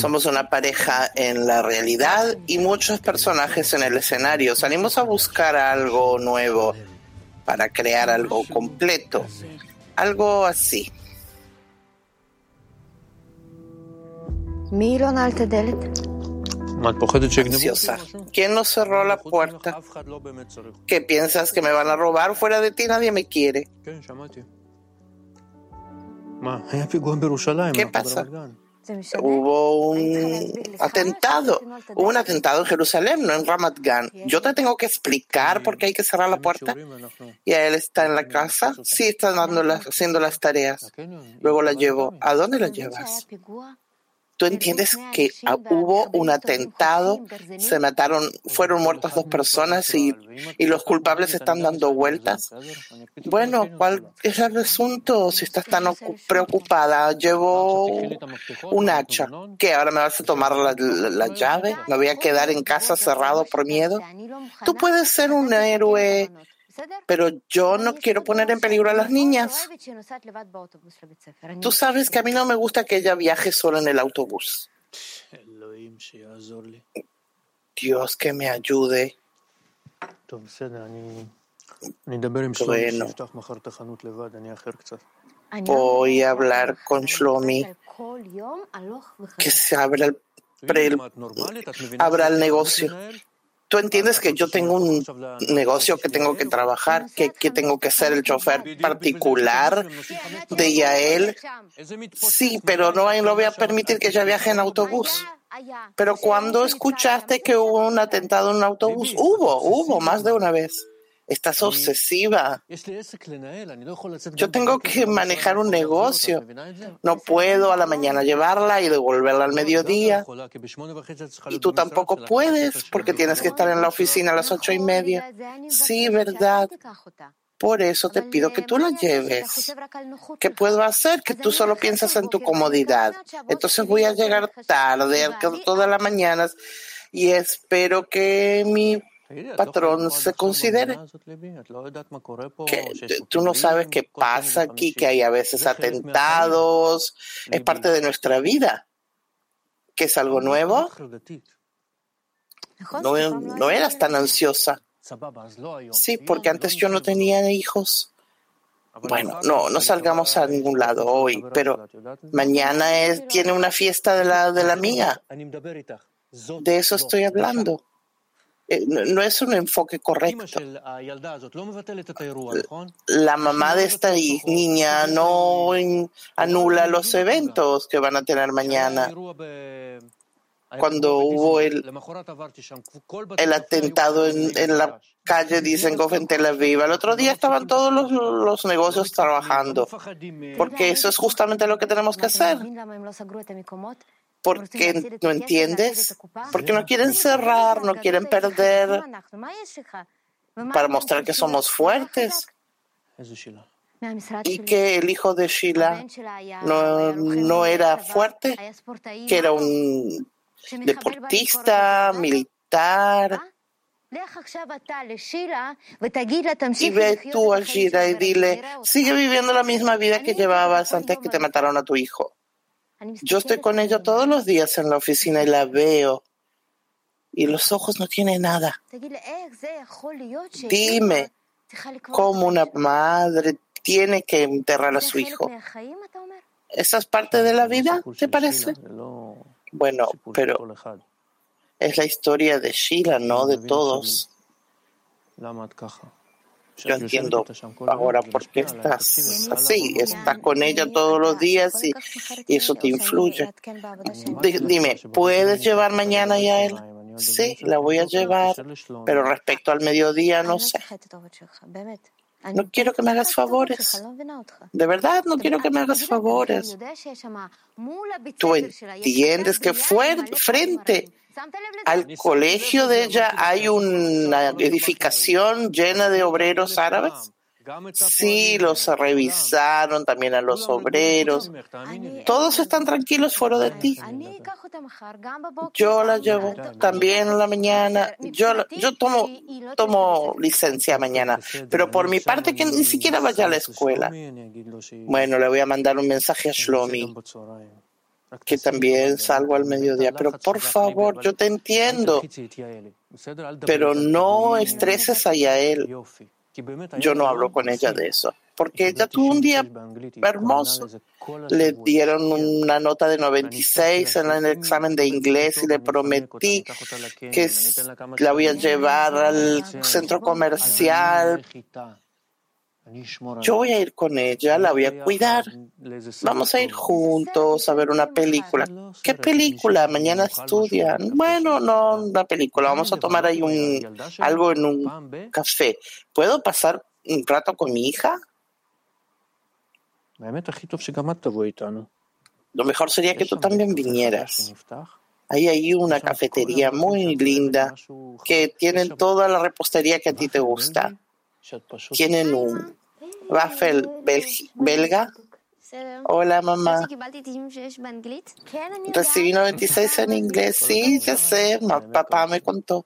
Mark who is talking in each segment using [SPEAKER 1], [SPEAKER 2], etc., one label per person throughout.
[SPEAKER 1] Somos una pareja en la realidad y muchos personajes en el escenario. Salimos a buscar algo nuevo para crear algo completo. Algo así. Ansiosa. ¿Quién nos cerró la puerta? ¿Qué piensas que me van a robar? Fuera de ti nadie me quiere. ¿Qué pasa? Hubo un atentado, hubo un atentado en Jerusalén, no en Ramat Gan. Yo te tengo que explicar por qué hay que cerrar la puerta. Y él está en la casa, sí está dando haciendo las tareas. Luego la llevo. ¿A dónde la llevas? Tú entiendes que hubo un atentado, se mataron, fueron muertas dos personas y, y los culpables están dando vueltas. Bueno, ¿cuál es el asunto? Si estás tan preocupada, llevo un hacha. ¿Qué? ¿Ahora me vas a tomar la, la llave? ¿Me voy a quedar en casa cerrado por miedo? Tú puedes ser un héroe pero yo no quiero poner en peligro a las niñas. Tú sabes que a mí no me gusta que ella viaje sola en el autobús. Dios que me ayude. Bueno, voy a hablar con Shlomi que se abra el, abra el negocio tú entiendes que yo tengo un negocio que tengo que trabajar, que, tengo que ser el chofer particular de Yael. Sí, pero no, no voy a permitir que ella viaje en autobús. Pero cuando escuchaste que hubo un atentado en un autobús, hubo, hubo más de una vez. Estás obsesiva. Yo tengo que manejar un negocio. No puedo a la mañana llevarla y devolverla al mediodía. Y tú tampoco puedes porque tienes que estar en la oficina a las ocho y media. Sí, verdad. Por eso te pido que tú la lleves. ¿Qué puedo hacer? Que tú solo piensas en tu comodidad. Entonces voy a llegar tarde todas las mañanas y espero que mi patrón se considere que tú no sabes qué pasa aquí, que hay a veces atentados, es parte de nuestra vida, que es algo nuevo. No, no eras tan ansiosa. Sí, porque antes yo no tenía hijos. Bueno, no, no salgamos a ningún lado hoy, pero mañana es, tiene una fiesta de la, de la mía. De eso estoy hablando. Eh, no es un enfoque correcto. La mamá de esta niña no anula los eventos que van a tener mañana. Cuando hubo el, el atentado en, la calle Dizengoff en Tel Aviv, el otro día estaban todos los, los negocios trabajando, porque eso es justamente lo que tenemos que hacer. ¿Por qué no entiendes? Porque no quieren cerrar, no quieren perder para mostrar que somos fuertes. Y que el hijo de Sheila no, no era fuerte, que era un deportista, militar. Y ve tú a Sheila y dile, sigue viviendo la misma vida que llevabas antes que te mataron a tu hijo. Yo estoy con ella todos los días en la oficina y la veo. Y los ojos no tienen nada. Dime cómo una madre tiene que enterrar a su hijo. ¿Esa es parte de la vida, te parece? Bueno, pero es la historia de Sheila, no de todos. Yo entiendo ahora por qué estás así, estás con ella todos los días y, eso te influye. dime, ¿puedes llevar mañana ya a él? Sí, la voy a llevar, pero respecto al mediodía no sé. No quiero que me hagas favores. De verdad, no quiero que me hagas favores. Tú entiendes que fue frente al colegio de ella hay una edificación llena de obreros árabes. Sí, los revisaron también a los obreros. Todos están tranquilos fuera de ti. Yo la llevo también en la mañana. Yo, yo tomo, tomo licencia mañana, pero por mi parte que ni siquiera vaya a la escuela. Bueno, le voy a mandar un mensaje a Shlomi que también salgo al mediodía. Pero por favor, yo te entiendo, pero no estreses a Yael. Yo no hablo con ella de eso, porque ella tuvo un día hermoso. Le dieron una nota de 96 en el examen de inglés y le prometí que la voy a llevar al centro comercial yo voy a ir con ella, la voy a cuidar. Vamos a ir juntos a ver una película. ¿Qué película? Mañana estudian. Bueno, no, una película. Vamos a tomar ahí un, algo en un café. ¿Puedo pasar un rato con mi hija? Lo mejor sería que tú también vinieras. Hay ahí una cafetería muy linda que tienen toda la repostería que a ti te gusta. Tienen un waffle belga. Hola, mamá. Recibí 96 en inglés. Sí, ya sé. Papá me contó.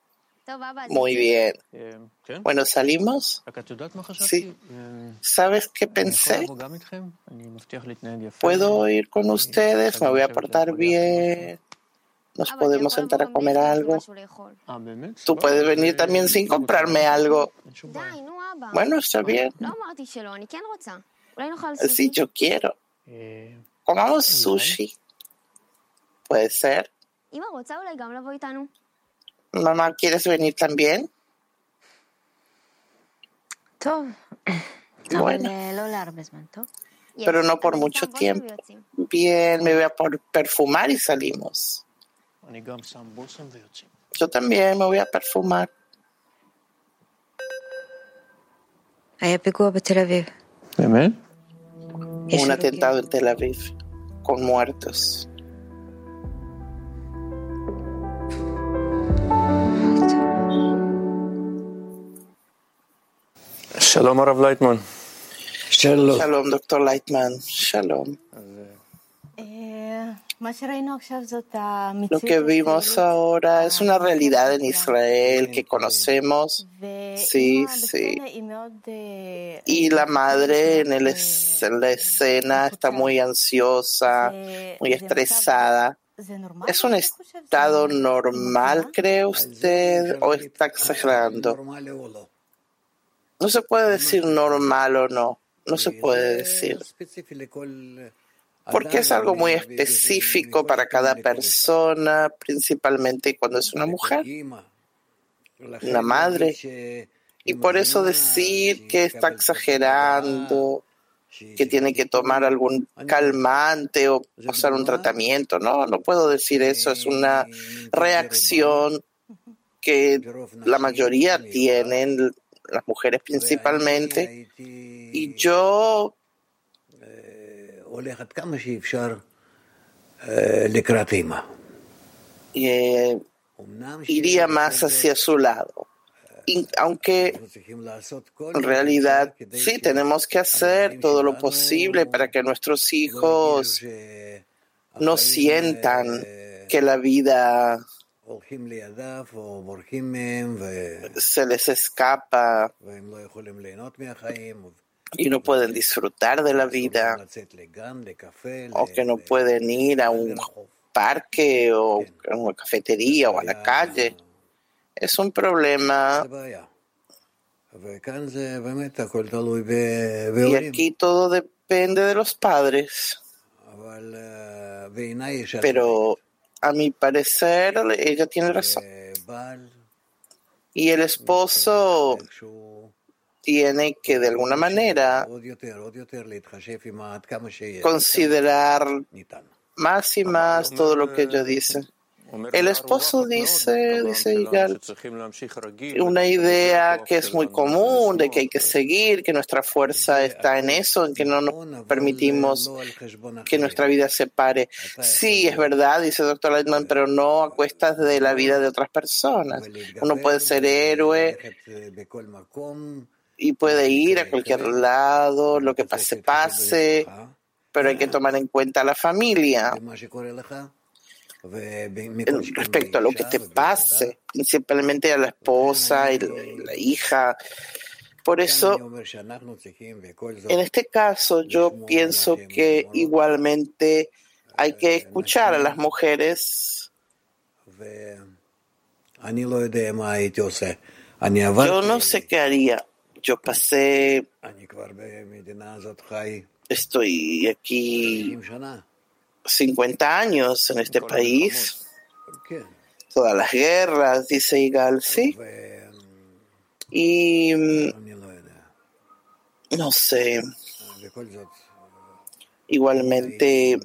[SPEAKER 1] Muy bien. Bueno, ¿salimos? Sí. ¿Sabes qué pensé? ¿Puedo ir con ustedes? Me voy a portar bien nos podemos sentar a comer algo. Tú puedes venir también sin comprarme algo. Bueno, está bien. Sí, yo quiero. Comamos sushi. Puede ser. Mamá, ¿quieres venir también? Bueno. Pero no por mucho tiempo. Bien, me voy a perfumar y salimos. Yo también me voy a perfumar. Un atentado en Tel Aviv con muertos.
[SPEAKER 2] Shalom, Rav Leitman.
[SPEAKER 1] Shalom. Shalom, Dr. Leitman. Shalom. Lo que vimos ahora es una realidad en Israel que conocemos. Sí, sí. Y la madre en, el, en la escena está muy ansiosa, muy estresada. ¿Es un estado normal, cree usted, o está exagerando? No se puede decir normal o no. No se puede decir porque es algo muy específico para cada persona, principalmente cuando es una mujer, una madre. Y por eso decir que está exagerando, que tiene que tomar algún calmante o usar un tratamiento, no, no puedo decir eso, es una reacción que la mayoría tienen, las mujeres principalmente, y yo eh, iría más hacia su lado. aunque en realidad sí tenemos que hacer todo lo posible para que nuestros hijos no sientan que la vida se les escapa y no pueden disfrutar de la vida o que no pueden ir a un parque o a una cafetería o a la calle. Es un problema. Y aquí todo depende de los padres. Pero a mi parecer ella tiene razón. Y el esposo tiene que de alguna manera considerar más y más todo lo que ella dice. El esposo dice, dice Igal, una idea que es muy común de que hay que seguir, que nuestra fuerza está en eso, en que no nos permitimos que nuestra vida se pare. Sí, es verdad, dice el doctor Leitman, pero no a cuestas de la vida de otras personas. Uno puede ser héroe y puede ir a cualquier lado, lo que pase, pase, pero hay que tomar en cuenta a la familia. respecto a lo que te pase, principalmente a la esposa y la hija. Por eso, en este caso, yo pienso que igualmente hay que escuchar a las mujeres. Yo no sé qué haría. Yo pasé, estoy aquí 50 años en este país, todas las guerras, dice Igal, sí. Y no sé, igualmente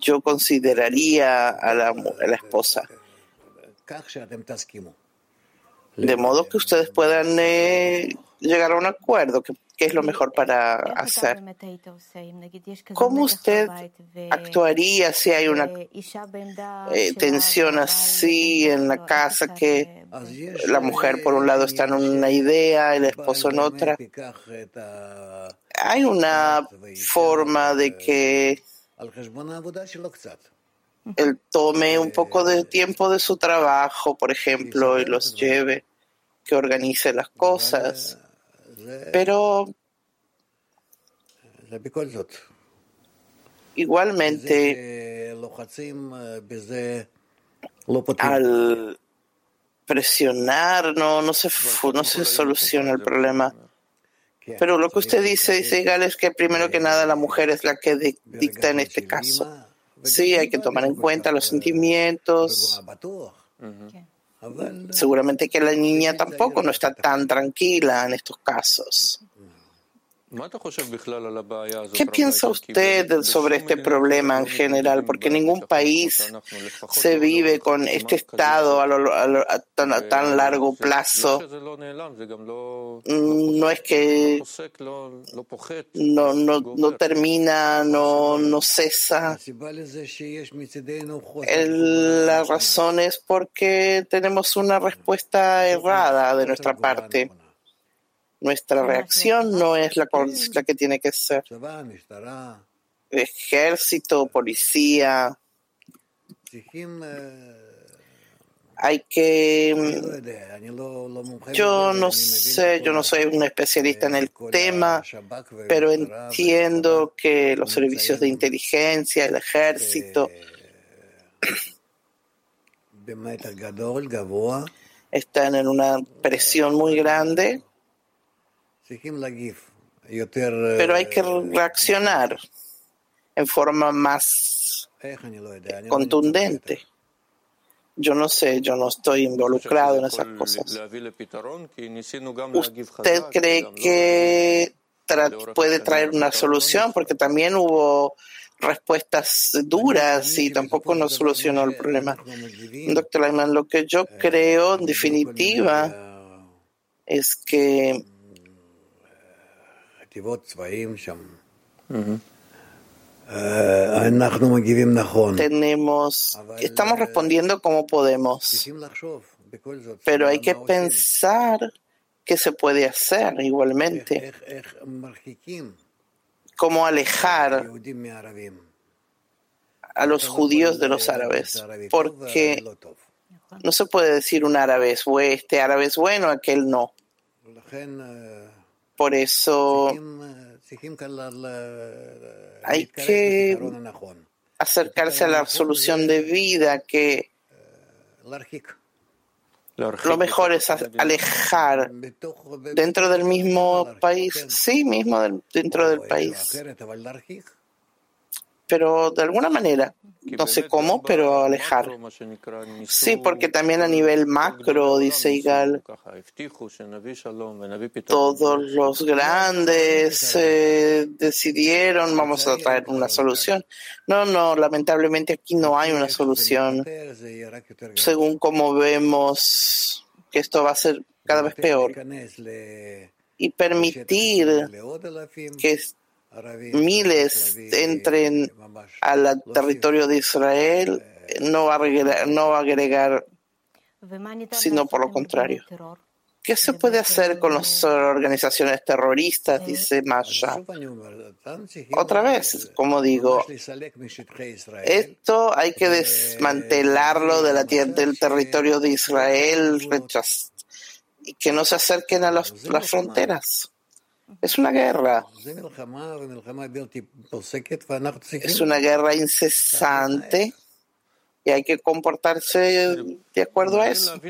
[SPEAKER 1] yo. consideraría a la, a la esposa. De modo que ustedes puedan eh, llegar a un acuerdo, que, es lo mejor para hacer. ¿Cómo usted actuaría si hay una eh, tensión así en la casa que la mujer por un lado está en una idea y el esposo en otra? Hay una forma de que él tome un poco de tiempo de su trabajo, por ejemplo, y los lleve, que organice las cosas. Pero igualmente, al presionar no, no, se, no se soluciona el problema. Pero lo que usted dice, dice Gal, es que primero que nada la mujer es la que dicta en este caso. Sí, hay que tomar en cuenta los sentimientos. Seguramente que la niña tampoco no está tan tranquila en estos casos. ¿Qué piensa usted sobre este problema en general? Porque ningún país se vive con este estado a, tan, largo plazo. Mm, no es que no, no, no termina, no, no cesa. la razón es porque tenemos una respuesta errada de nuestra parte. Nuestra reacción no es la, que tiene que ser. Ejército, policía. Hay que... Yo no sé, yo no soy un especialista en el tema, pero entiendo que los servicios de inteligencia, el ejército, están en una presión muy grande pero hay que reaccionar en forma más contundente. Yo no sé, yo no estoy involucrado en esas cosas. ¿Usted cree que puede traer una solución? Porque también hubo respuestas duras y tampoco nos solucionó el problema. Doctor Ayman, lo que yo creo, en definitiva, es que tenemos, estamos respondiendo como podemos, pero hay que pensar qué se puede hacer igualmente. Cómo alejar a los judíos de los árabes, porque no se puede decir un árabe es este árabe es bueno, aquel no. Por eso hay que acercarse a la solución de vida que lo mejor es alejar dentro del mismo país, sí, mismo dentro del país pero de alguna manera, no sé cómo, pero alejar. Sí, porque también a nivel macro, dice Igal, todos los grandes eh, decidieron, vamos a traer una solución. No, no, lamentablemente aquí no hay una solución. Según como vemos que esto va a ser cada vez peor. Y permitir que miles entren al territorio de Israel, no va agregar, a agregar sino por lo contrario. ¿Qué se puede hacer con las organizaciones terroristas? Dice Masha. Otra vez, como digo, esto hay que desmantelarlo de la del territorio de Israel y que no se acerquen a las fronteras. Es una guerra. Es una guerra incesante y hay que comportarse de acuerdo a eso.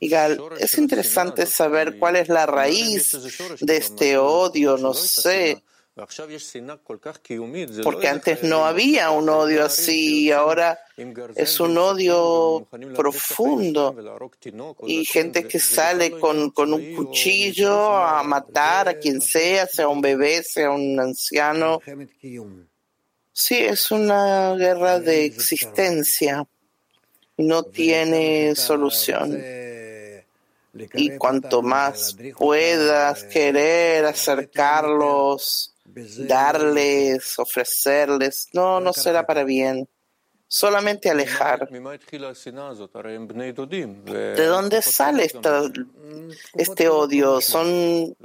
[SPEAKER 1] Igual, es interesante saber cuál es la raíz de este odio, no sé, porque antes no había un odio así y ahora es un odio profundo. y gente que sale con, con un cuchillo a matar a quien sea, sea un bebé, sea un anciano. Sí, es una guerra de existencia. No tiene solución. Y cuanto más puedas querer acercarlos, darles, ofrecerles, no, no será para bien. Solamente alejar. ¿De dónde sale este odio? Son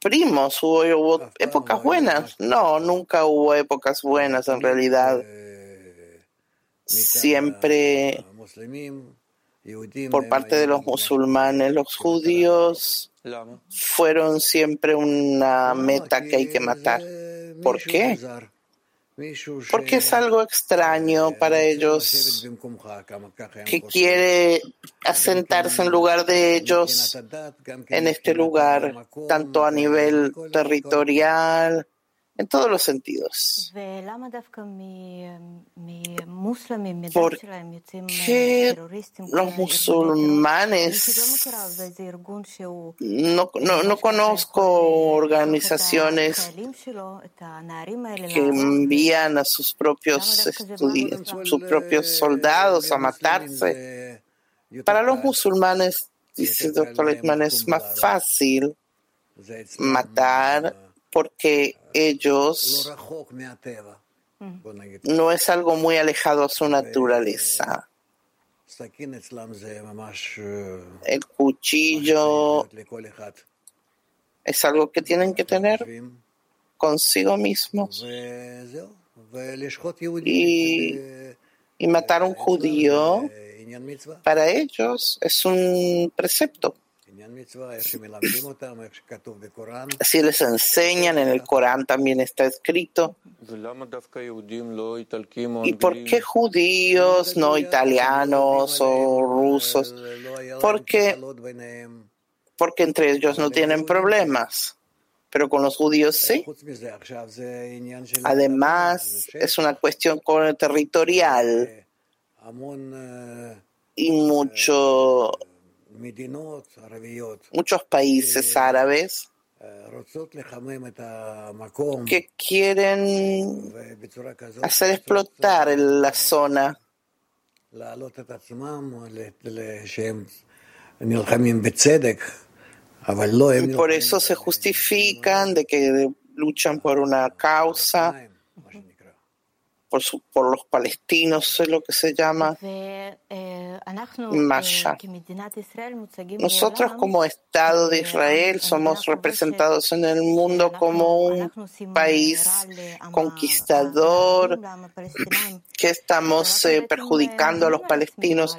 [SPEAKER 1] primos, hubo, épocas buenas. No, nunca hubo épocas buenas en realidad. Siempre por parte de los musulmanes, los judíos fueron siempre una meta que hay que matar. ¿Por qué? Porque es algo extraño para ellos que quiere asentarse en lugar de ellos en este lugar, tanto a nivel territorial, en todos los sentidos. ¿Por qué los musulmanes? No, no, no conozco organizaciones que envían a sus propios sus propios soldados a matarse. Para los musulmanes, dice el doctor Leitman, es más fácil matar porque ellos no es algo muy alejado a su naturaleza. El cuchillo es algo que tienen que tener consigo mismos. Y, y matar a un judío para ellos es un precepto. Si les enseñan, en el Corán también está escrito. ¿Y por qué judíos, no italianos o rusos? Porque, porque entre ellos no tienen problemas, pero con los judíos sí. Además, es una cuestión territorial y mucho muchos países árabes que quieren hacer explotar la zona. y por eso se justifican de que luchan por una causa por, por los palestinos, es lo que se llama Masha. Nosotros como Estado de Israel somos representados en el mundo como un país conquistador que estamos eh, perjudicando a los palestinos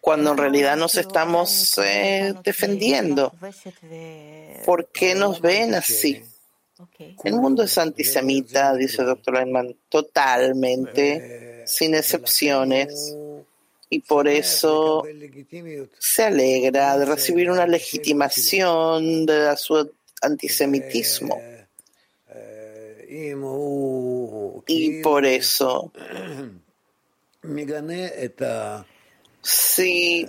[SPEAKER 1] cuando en realidad nos estamos eh, defendiendo. ¿Por qué nos ven así? El mundo es antisemita, dice el doctor Einman, totalmente, sin excepciones, y por eso se alegra de recibir una legitimación de su antisemitismo. Y por eso, si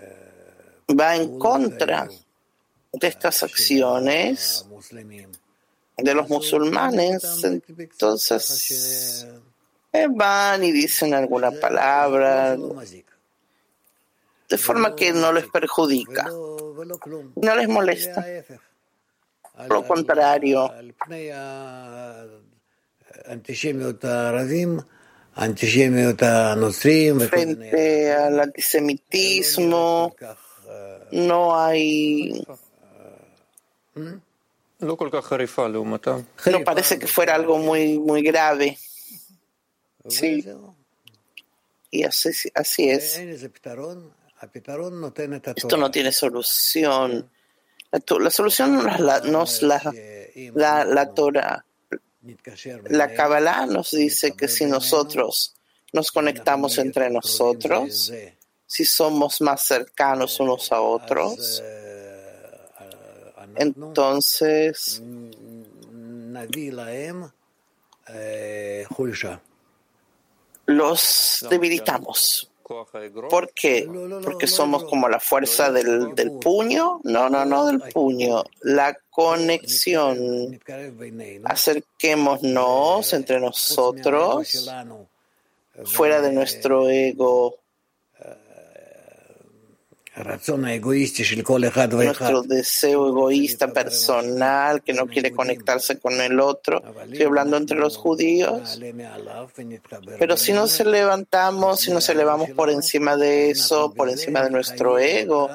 [SPEAKER 1] va en contra de estas acciones, de los musulmanes, entonces eh, van y dicen alguna palabra de forma que no les perjudica, no les molesta. Lo contrario, frente al antisemitismo, no hay... No parece que fuera algo muy, muy grave. Sí. Y así, así es. Esto no tiene solución. La, solución nos la, nos la da la Torah. La Kabbalah nos dice que si nosotros nos conectamos entre nosotros, si somos más cercanos unos a otros, entonces los debilitamos. ¿Por qué? Porque somos como la fuerza del, del, puño. No, no, no del puño. La conexión. Acerquémonos entre nosotros, fuera de nuestro ego nuestro deseo egoísta personal que no quiere conectarse con el otro. Estoy hablando entre los judíos. Pero si nos levantamos, si nos elevamos por encima de eso, por encima de nuestro ego,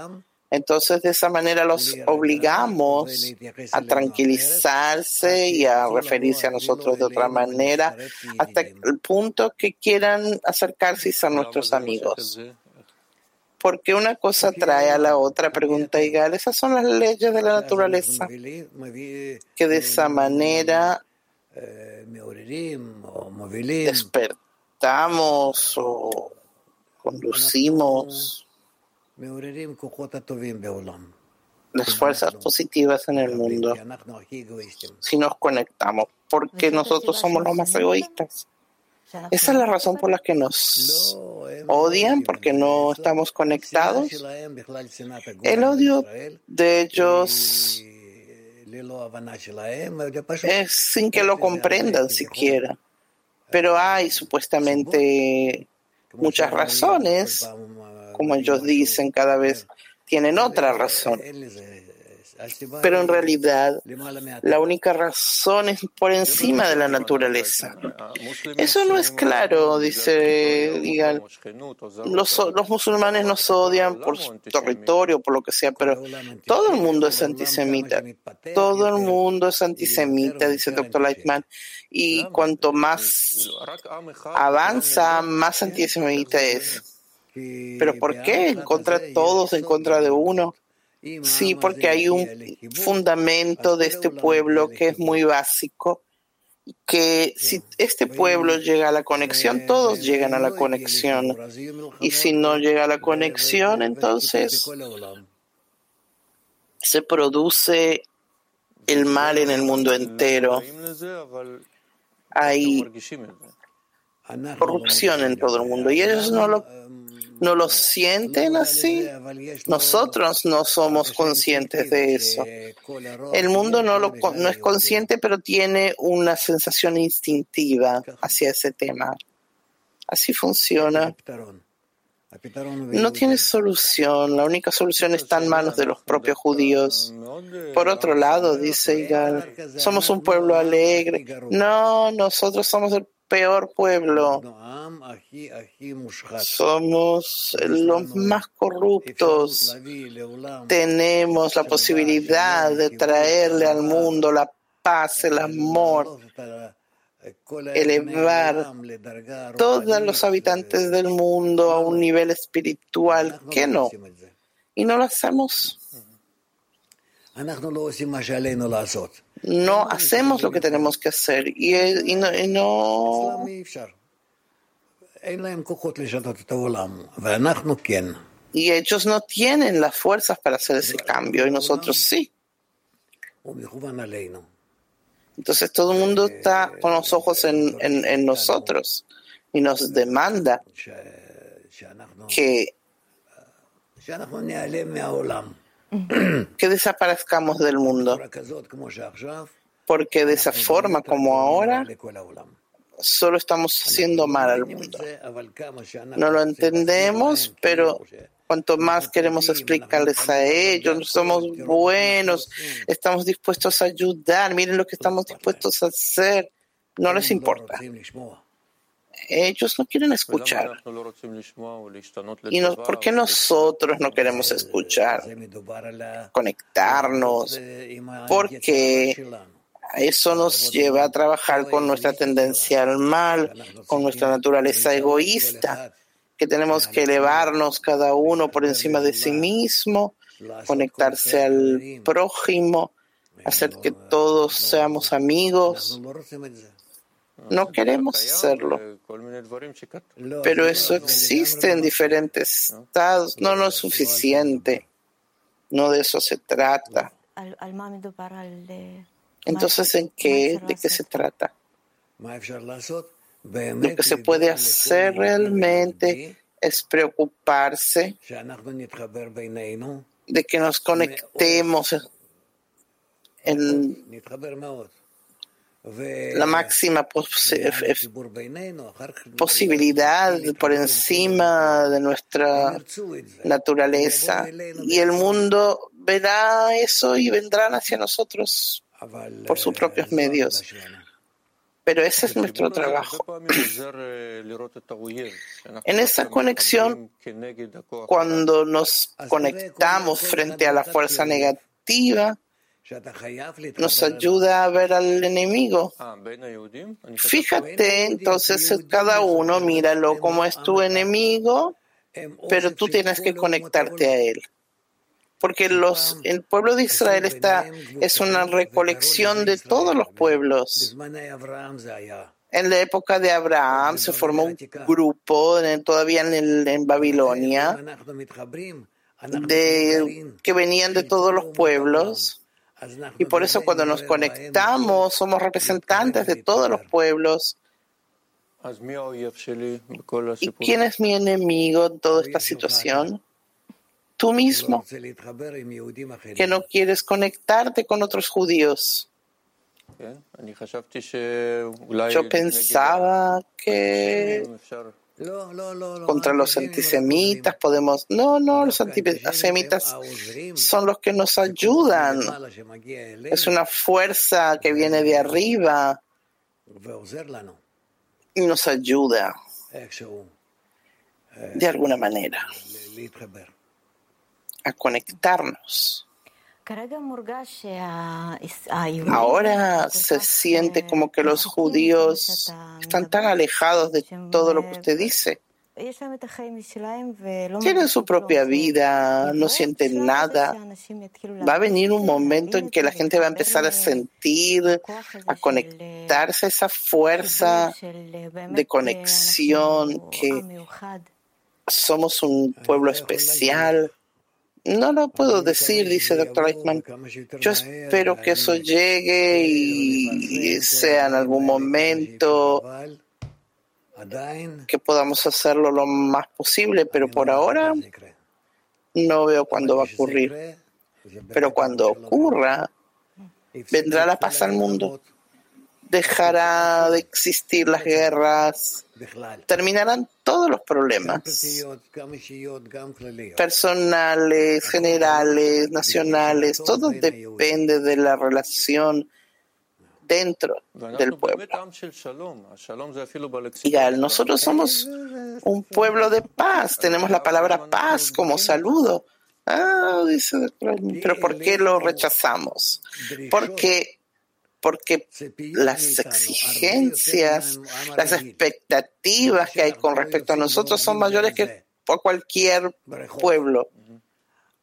[SPEAKER 1] entonces de esa manera los obligamos a tranquilizarse y a referirse a nosotros de otra manera hasta el punto que quieran acercarse ser nuestros amigos porque una cosa trae a la otra, pregunta Igal. Esas son las leyes de la naturaleza, que de esa manera despertamos o conducimos las fuerzas positivas en el mundo. Si nos conectamos, porque nosotros somos los más egoístas. Esa es la razón por la que nos odian, porque no estamos conectados. El odio de ellos es sin que lo comprendan siquiera. Pero hay supuestamente muchas razones, como ellos dicen cada vez, tienen otra razón. Pero en realidad la única razón es por encima de la naturaleza. Eso no es claro, dice digan. Los, los musulmanes nos odian por su territorio, por lo que sea, pero todo el mundo es antisemita. Todo el mundo es antisemita, dice el doctor Lightman. Y cuanto más avanza, más antisemita es. ¿Pero por qué? En contra de todos, en contra de uno. Sí, porque hay un fundamento de este pueblo que es muy básico, que si este pueblo llega a la conexión, todos llegan a la conexión. Y si no llega a la conexión, entonces se produce el mal en el mundo entero. Hay corrupción en todo el mundo y ellos no lo no lo sienten así. Nosotros no somos conscientes de eso. El mundo no, lo, no es consciente, pero tiene una sensación instintiva hacia ese tema. Así funciona. No tiene solución. La única solución está en manos de los propios judíos. Por otro lado, dice Igal, somos un pueblo alegre. No, nosotros somos el peor pueblo. Somos los más corruptos. Tenemos la posibilidad de traerle al mundo la paz, el amor, elevar todos los habitantes del mundo a un nivel espiritual. que no? Y no lo hacemos no hacemos lo que tenemos que hacer y, y no, y no y ellos no tienen las fuerzas para hacer ese cambio y nosotros sí. Entonces todo el mundo está con los ojos en, en, en nosotros y nos demanda que que desaparezcamos del mundo. Porque de esa forma como ahora, solo estamos haciendo mal al mundo. No lo entendemos, pero cuanto más queremos explicarles a ellos, somos buenos, estamos dispuestos a ayudar, miren lo que estamos dispuestos a hacer, no les importa. Ellos no quieren escuchar. ¿Y por qué nosotros no queremos escuchar? Conectarnos. Porque eso nos lleva a trabajar con nuestra tendencia al mal, con nuestra naturaleza egoísta, que tenemos que elevarnos cada uno por encima de sí mismo, conectarse al prójimo, hacer que todos seamos amigos. No queremos hacerlo, pero eso existe en diferentes estados. No, no es suficiente. No de eso se trata. Entonces, ¿en qué, ¿de qué se trata? Lo que se puede hacer realmente es preocuparse de que nos conectemos en la máxima posibilidad por encima de nuestra naturaleza. Y el mundo verá eso y vendrán hacia nosotros por sus propios medios. Pero ese es nuestro trabajo. En esa conexión, cuando nos conectamos frente a la fuerza negativa, nos ayuda a ver al enemigo. Fíjate, entonces cada uno míralo como es tu enemigo, pero tú tienes que conectarte a él. Porque los, el pueblo de Israel está, es una recolección de todos los pueblos. En la época de Abraham se formó un grupo, todavía en, en Babilonia, de, que venían de todos los pueblos y por eso cuando nos conectamos somos representantes de todos los pueblos. ¿Y quién es mi enemigo en toda esta situación? Tú mismo, que no quieres conectarte con otros judíos. Yo pensaba que contra los antisemitas podemos... No, no, los antisemitas son los que nos ayudan. Es una fuerza que viene de arriba. Y nos ayuda de alguna manera a conectarnos. Ahora se siente como que los judíos están tan alejados de todo lo que usted dice. Tienen su propia vida, no sienten nada. Va a venir un momento en que la gente va a empezar a sentir, a conectarse a esa fuerza de conexión que somos un pueblo especial no lo puedo decir, dice el doctor Eichmann. Yo espero que eso llegue y sea en algún momento que podamos hacerlo lo más posible, pero por ahora no veo cuándo va a ocurrir. Pero cuando ocurra, vendrá la paz al mundo dejará de existir las guerras, terminarán todos los problemas. Personales, generales, nacionales, todo depende de la relación dentro del pueblo. Y nosotros somos un pueblo de paz, tenemos la palabra paz como saludo. Ah, dice, pero ¿por qué lo rechazamos? Porque porque las exigencias, las expectativas que hay con respecto a nosotros son mayores que por cualquier pueblo.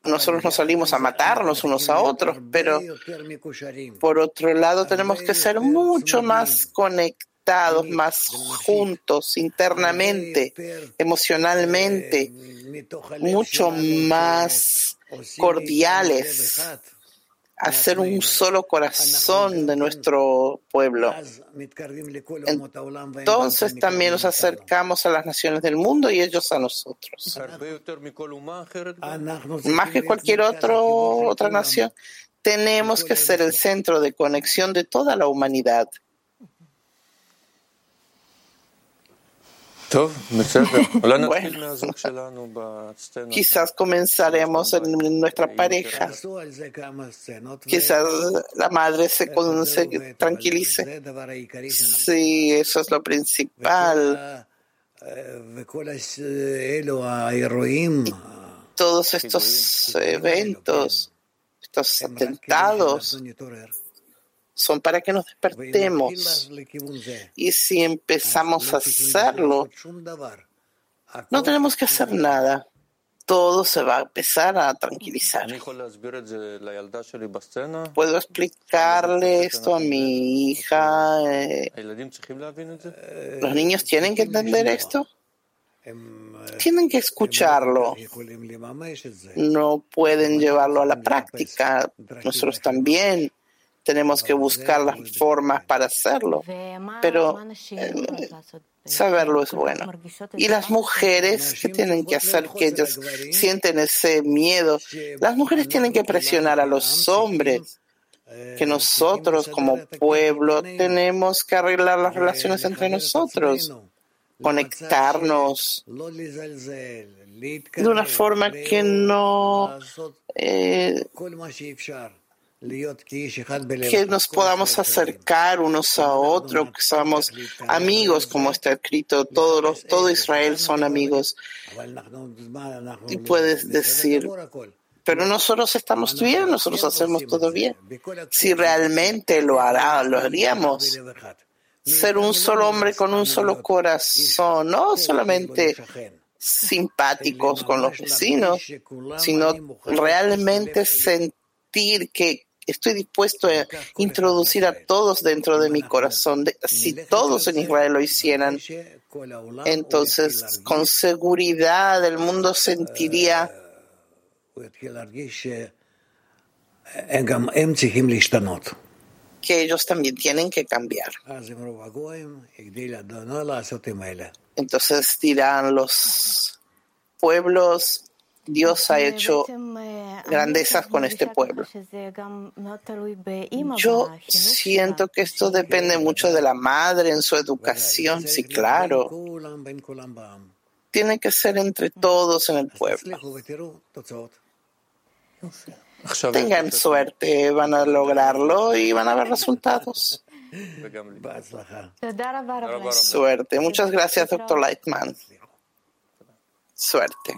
[SPEAKER 1] Nosotros nos salimos a matarnos unos a otros, pero por otro lado tenemos que ser mucho más conectados, más juntos internamente, emocionalmente, mucho más cordiales hacer un solo corazón de nuestro pueblo. Entonces también nos acercamos a las naciones del mundo y ellos a nosotros. Más que cualquier otro, otra nación, tenemos que ser el centro de conexión de toda la humanidad. Bueno, quizás comenzaremos en nuestra pareja. Quizás la madre se, se tranquilice. Sí, eso es lo principal. Todos estos eventos, estos atentados, son para que nos despertemos. Y si empezamos a hacerlo, no tenemos que hacer nada. Todo se va a empezar a tranquilizar. ¿Puedo explicarle esto a mi hija? Eh, ¿Los niños tienen que entender esto? Tienen que escucharlo. No pueden llevarlo a la práctica. Nosotros también tenemos que buscar las formas para hacerlo, pero eh, saberlo es bueno. Y las mujeres, ¿qué tienen que hacer que ellas sienten ese miedo? Las mujeres tienen que presionar a los hombres que nosotros como pueblo tenemos que arreglar las relaciones entre nosotros, conectarnos de una forma que no eh, que nos podamos acercar unos a otros, que somos amigos, como está escrito, todos los, todo Israel son amigos. Y puedes decir, pero nosotros estamos bien, nosotros hacemos todo bien. Si realmente lo hará, lo haríamos. Ser un solo hombre con un solo corazón, no solamente simpáticos con los vecinos, sino realmente sentir que estoy dispuesto a introducir a todos dentro de mi corazón. Si todos en Israel lo hicieran, entonces con seguridad el mundo sentiría que ellos también tienen que cambiar. Entonces dirán los pueblos Dios ha hecho grandezas con este pueblo. Yo siento que esto depende mucho de la madre en su educación, sí, claro. Tiene que ser entre todos en el pueblo. Tengan suerte, van a lograrlo y van a ver resultados. Suerte. Muchas gracias, doctor Lightman. Suerte.